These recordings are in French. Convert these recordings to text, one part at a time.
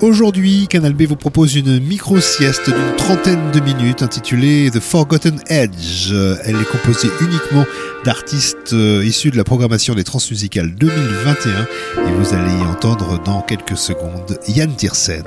Aujourd'hui, Canal B vous propose une micro-sieste d'une trentaine de minutes intitulée The Forgotten Edge. Elle est composée uniquement d'artistes euh, issus de la programmation des Transmusicales 2021 et vous allez y entendre dans quelques secondes Yann Tiersen.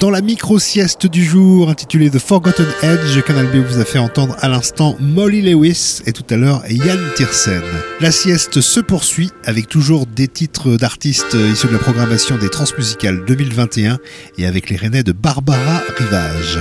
Dans la micro-sieste du jour intitulée The Forgotten Edge, Canal B vous a fait entendre à l'instant Molly Lewis et tout à l'heure Yann Tiersen. La sieste se poursuit avec toujours des titres d'artistes issus de la programmation des Transmusicales 2021 et avec les Rennais de Barbara Rivage.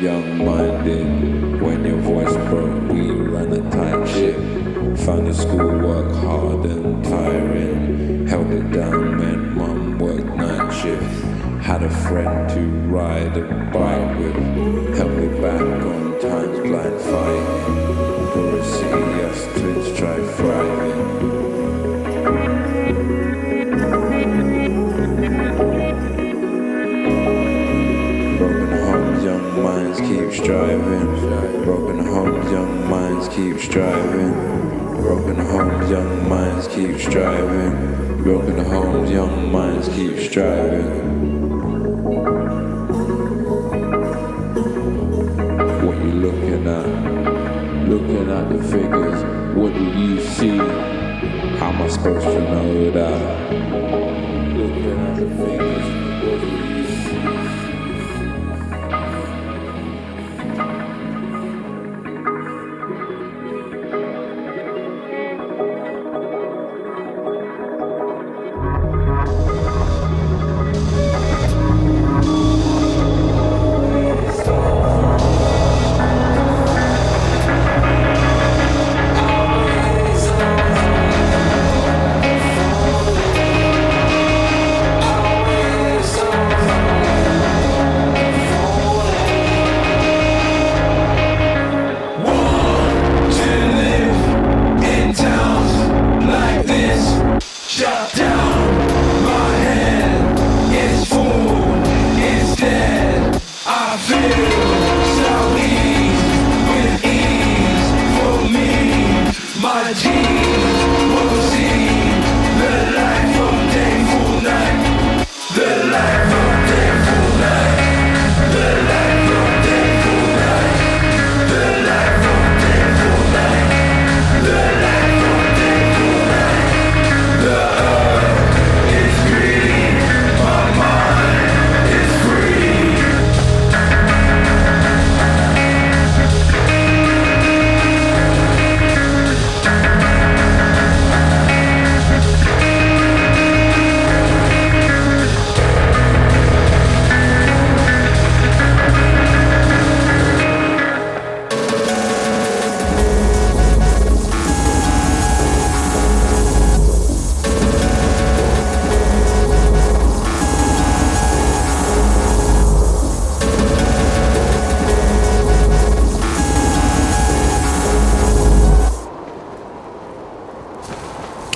Young minded. When your voice broke, we ran a tight ship. Found the schoolwork hard and tiring. Held it down when mum worked night shifts. Had a friend to ride a bike with. Helped me back on times blind fighting. City, us twins try thriving. Striving. Broken homes, young minds keep striving. Broken homes, young minds keep striving. Broken homes, young minds keep striving. What you looking at? Looking at the figures. What do you see? How am I supposed to know that? Looking at the figures. What do you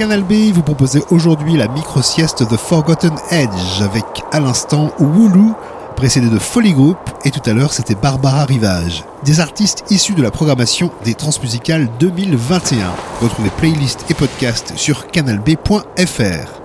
Canal B vous proposez aujourd'hui la micro-sieste The Forgotten Edge avec à l'instant Wooloo, précédé de Folly Group, et tout à l'heure c'était Barbara Rivage. Des artistes issus de la programmation des Transmusicales 2021. Retrouvez playlists et podcasts sur canalb.fr.